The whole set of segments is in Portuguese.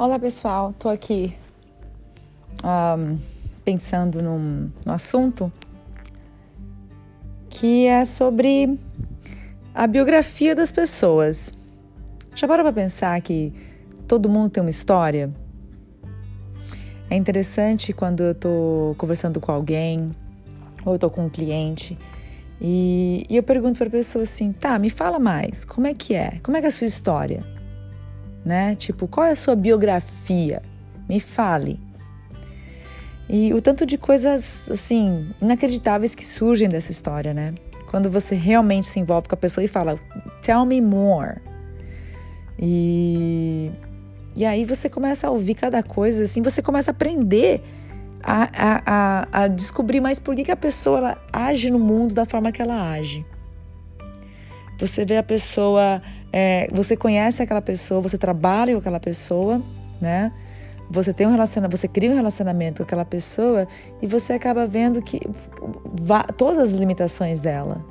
Olá pessoal, tô aqui um, pensando num, num assunto que é sobre a biografia das pessoas. Já parou para pensar que todo mundo tem uma história? É interessante quando eu tô conversando com alguém ou eu tô com um cliente e, e eu pergunto para a pessoa assim: tá, me fala mais, como é que é? Como é que é a sua história? Né? Tipo, qual é a sua biografia? Me fale. E o tanto de coisas, assim, inacreditáveis que surgem dessa história, né? Quando você realmente se envolve com a pessoa e fala, tell me more. E, e aí você começa a ouvir cada coisa, assim, você começa a aprender a, a, a, a descobrir mais por que, que a pessoa ela age no mundo da forma que ela age. Você vê a pessoa é, você conhece aquela pessoa, você trabalha com aquela pessoa, né? Você tem um relacionamento, você cria um relacionamento com aquela pessoa e você acaba vendo que todas as limitações dela.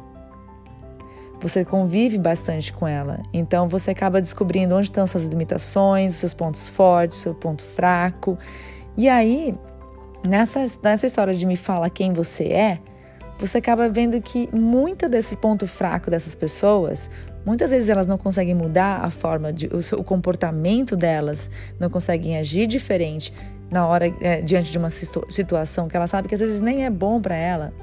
Você convive bastante com ela, então você acaba descobrindo onde estão suas limitações, seus pontos fortes, seu ponto fraco. E aí, nessa, nessa história de me fala quem você é, você acaba vendo que muita desses pontos fracos dessas pessoas, Muitas vezes elas não conseguem mudar a forma de o, comportamento delas, não conseguem agir diferente na hora é, diante de uma situação que ela sabe que às vezes nem é bom para ela,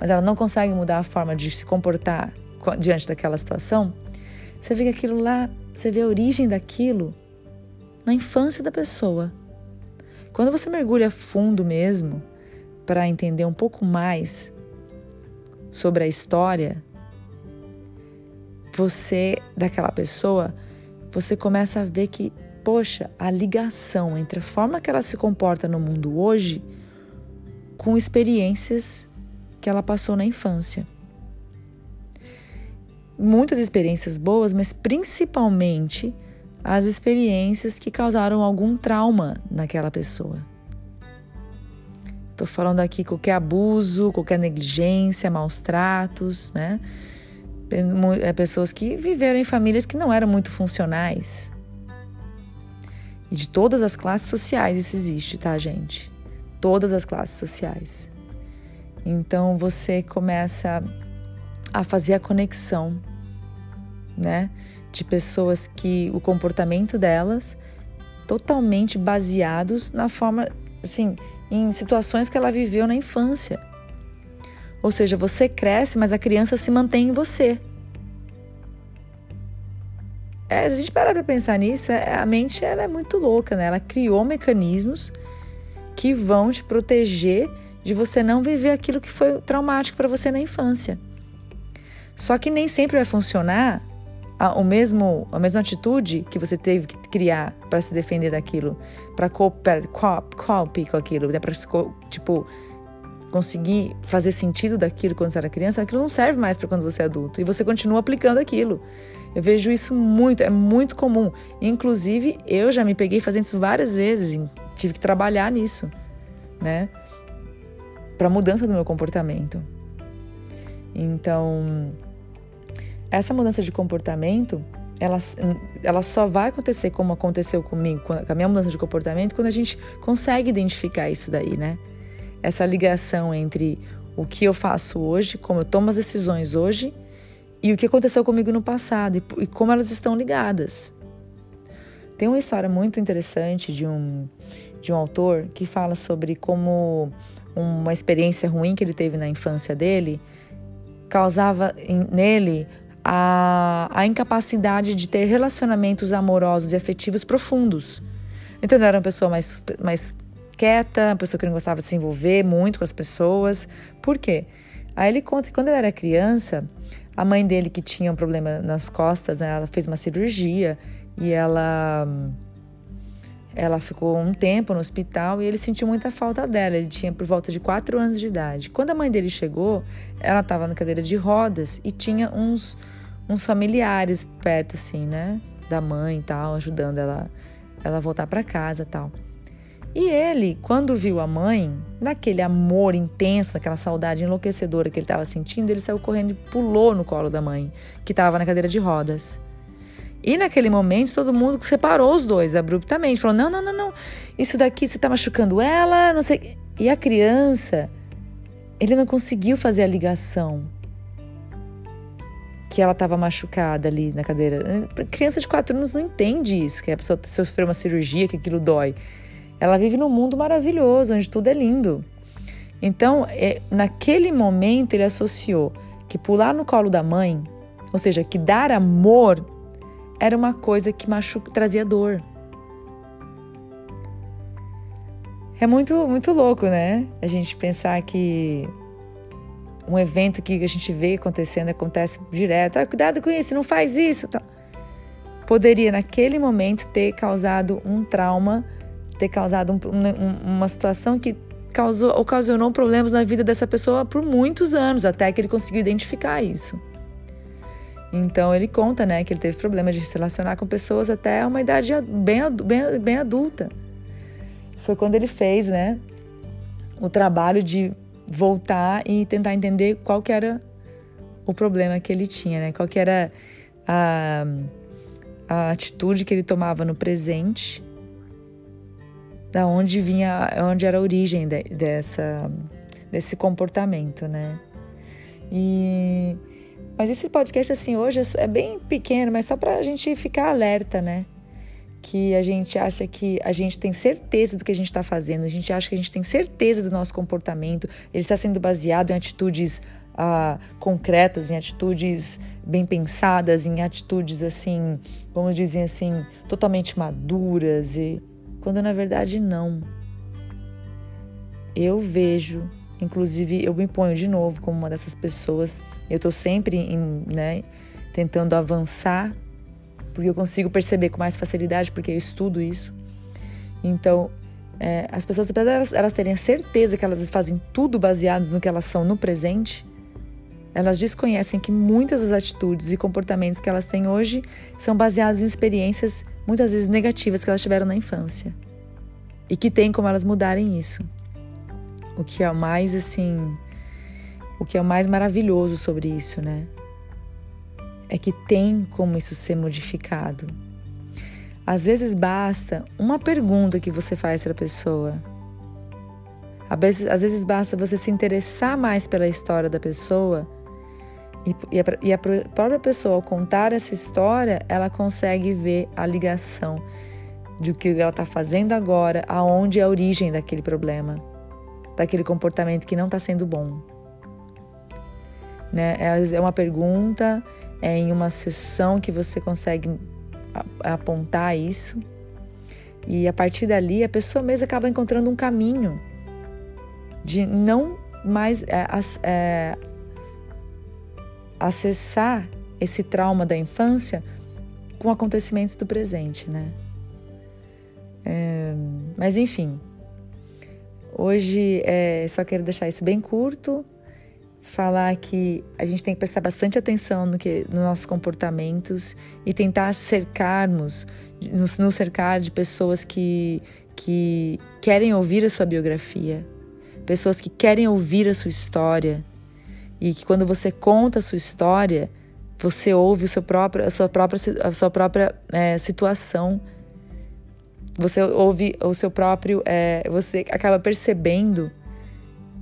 mas ela não consegue mudar a forma de se comportar diante daquela situação. Você vê aquilo lá, você vê a origem daquilo na infância da pessoa. Quando você mergulha fundo mesmo para entender um pouco mais sobre a história você, daquela pessoa, você começa a ver que, poxa, a ligação entre a forma que ela se comporta no mundo hoje com experiências que ela passou na infância. Muitas experiências boas, mas principalmente as experiências que causaram algum trauma naquela pessoa. Estou falando aqui qualquer abuso, qualquer negligência, maus tratos, né? É, pessoas que viveram em famílias que não eram muito funcionais. E de todas as classes sociais isso existe, tá, gente? Todas as classes sociais. Então você começa a fazer a conexão, né? De pessoas que o comportamento delas totalmente baseados na forma, assim, em situações que ela viveu na infância. Ou seja, você cresce, mas a criança se mantém em você. É, se a gente parar para pensar nisso, é, a mente ela é muito louca, né? Ela criou mecanismos que vão te proteger de você não viver aquilo que foi traumático para você na infância. Só que nem sempre vai funcionar a, o mesmo, a mesma atitude que você teve que criar para se defender daquilo, para cope, cope com aquilo, né? para tipo conseguir fazer sentido daquilo quando você era criança, aquilo não serve mais para quando você é adulto e você continua aplicando aquilo. Eu vejo isso muito, é muito comum. Inclusive, eu já me peguei fazendo isso várias vezes, tive que trabalhar nisso, né? Para mudança do meu comportamento. Então, essa mudança de comportamento, ela, ela só vai acontecer como aconteceu comigo, com a minha mudança de comportamento, quando a gente consegue identificar isso daí, né? Essa ligação entre o que eu faço hoje, como eu tomo as decisões hoje e o que aconteceu comigo no passado e, e como elas estão ligadas. Tem uma história muito interessante de um, de um autor que fala sobre como uma experiência ruim que ele teve na infância dele causava nele a, a incapacidade de ter relacionamentos amorosos e afetivos profundos. Então ele era uma pessoa mais, mais quieta, uma pessoa que não gostava de se envolver muito com as pessoas. Por quê? Aí ele conta que quando ele era criança, a mãe dele que tinha um problema nas costas, né, ela fez uma cirurgia e ela ela ficou um tempo no hospital e ele sentiu muita falta dela. Ele tinha por volta de 4 anos de idade. Quando a mãe dele chegou, ela estava na cadeira de rodas e tinha uns, uns familiares perto, assim, né? Da mãe e tal, ajudando ela, ela voltar para casa e tal. E ele, quando viu a mãe, naquele amor intenso, aquela saudade enlouquecedora que ele estava sentindo, ele saiu correndo e pulou no colo da mãe, que estava na cadeira de rodas. E naquele momento todo mundo separou os dois abruptamente, falou: "Não, não, não, não. Isso daqui você está machucando ela, não sei". E a criança, ele não conseguiu fazer a ligação que ela estava machucada ali na cadeira. Criança de 4 anos não entende isso, que a pessoa sofreu uma cirurgia, que aquilo dói. Ela vive num mundo maravilhoso, onde tudo é lindo. Então, é, naquele momento, ele associou que pular no colo da mãe, ou seja, que dar amor era uma coisa que machuca, trazia dor. É muito, muito louco, né? A gente pensar que um evento que a gente vê acontecendo acontece direto. Ah, cuidado com isso, não faz isso. Poderia, naquele momento, ter causado um trauma, ter causado um, um, uma situação que causou, ocasionou problemas na vida dessa pessoa por muitos anos, até que ele conseguiu identificar isso. Então ele conta, né, que ele teve problemas de se relacionar com pessoas até uma idade bem, bem, bem adulta. Foi quando ele fez, né, o trabalho de voltar e tentar entender qual que era o problema que ele tinha, né? Qual que era a, a atitude que ele tomava no presente, da onde vinha, onde era a origem de, dessa desse comportamento, né? E mas esse podcast assim hoje é bem pequeno, mas só para a gente ficar alerta, né? que a gente acha que a gente tem certeza do que a gente está fazendo, a gente acha que a gente tem certeza do nosso comportamento, ele está sendo baseado em atitudes ah, concretas, em atitudes bem pensadas, em atitudes assim, como dizem assim, totalmente maduras e quando na verdade não. Eu vejo, inclusive eu me ponho de novo como uma dessas pessoas. Eu estou sempre em, né, tentando avançar porque eu consigo perceber com mais facilidade, porque eu estudo isso. Então, é, as pessoas, apesar delas elas terem certeza que elas fazem tudo baseado no que elas são no presente, elas desconhecem que muitas das atitudes e comportamentos que elas têm hoje são baseados em experiências muitas vezes negativas que elas tiveram na infância e que tem como elas mudarem isso. O que é o mais assim, o que é o mais maravilhoso sobre isso, né? é que tem como isso ser modificado. Às vezes basta uma pergunta que você faz para a pessoa. Às vezes, às vezes basta você se interessar mais pela história da pessoa e, a, e a própria pessoa, ao contar essa história, ela consegue ver a ligação de o que ela está fazendo agora, aonde é a origem daquele problema, daquele comportamento que não está sendo bom. Né? É, é uma pergunta, é em uma sessão que você consegue apontar isso. E a partir dali, a pessoa mesmo acaba encontrando um caminho de não mais é, é, acessar esse trauma da infância com acontecimentos do presente, né? É, mas enfim, hoje é, só quero deixar isso bem curto falar que a gente tem que prestar bastante atenção no que nos nossos comportamentos e tentar cercarmos, nos, nos cercar de pessoas que, que querem ouvir a sua biografia, pessoas que querem ouvir a sua história e que quando você conta a sua história, você ouve o seu próprio, a sua própria, a sua própria é, situação. Você ouve o seu próprio, é, você acaba percebendo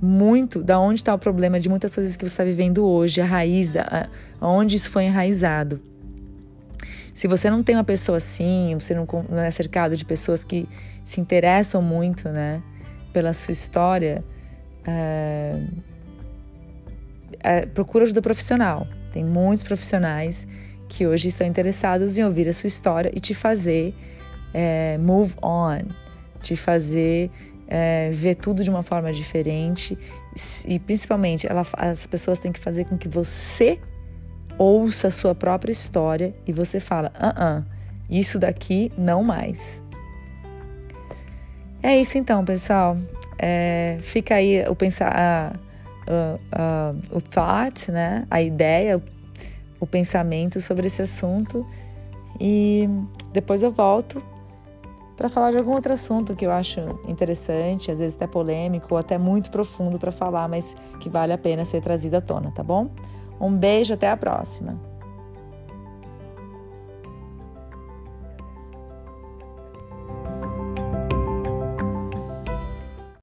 muito da onde está o problema de muitas coisas que você está vivendo hoje, a raiz, da, onde isso foi enraizado. Se você não tem uma pessoa assim, você não, não é cercado de pessoas que se interessam muito, né, pela sua história, é, é, procura ajuda profissional. Tem muitos profissionais que hoje estão interessados em ouvir a sua história e te fazer é, move on, te fazer é, ver tudo de uma forma diferente e principalmente ela, as pessoas têm que fazer com que você ouça a sua própria história e você fala, ah, uh, -uh isso daqui não mais. É isso então, pessoal. É, fica aí o pensar, o thought, né? A ideia, o pensamento sobre esse assunto e depois eu volto para falar de algum outro assunto que eu acho interessante, às vezes até polêmico ou até muito profundo para falar, mas que vale a pena ser trazido à tona, tá bom? Um beijo, até a próxima!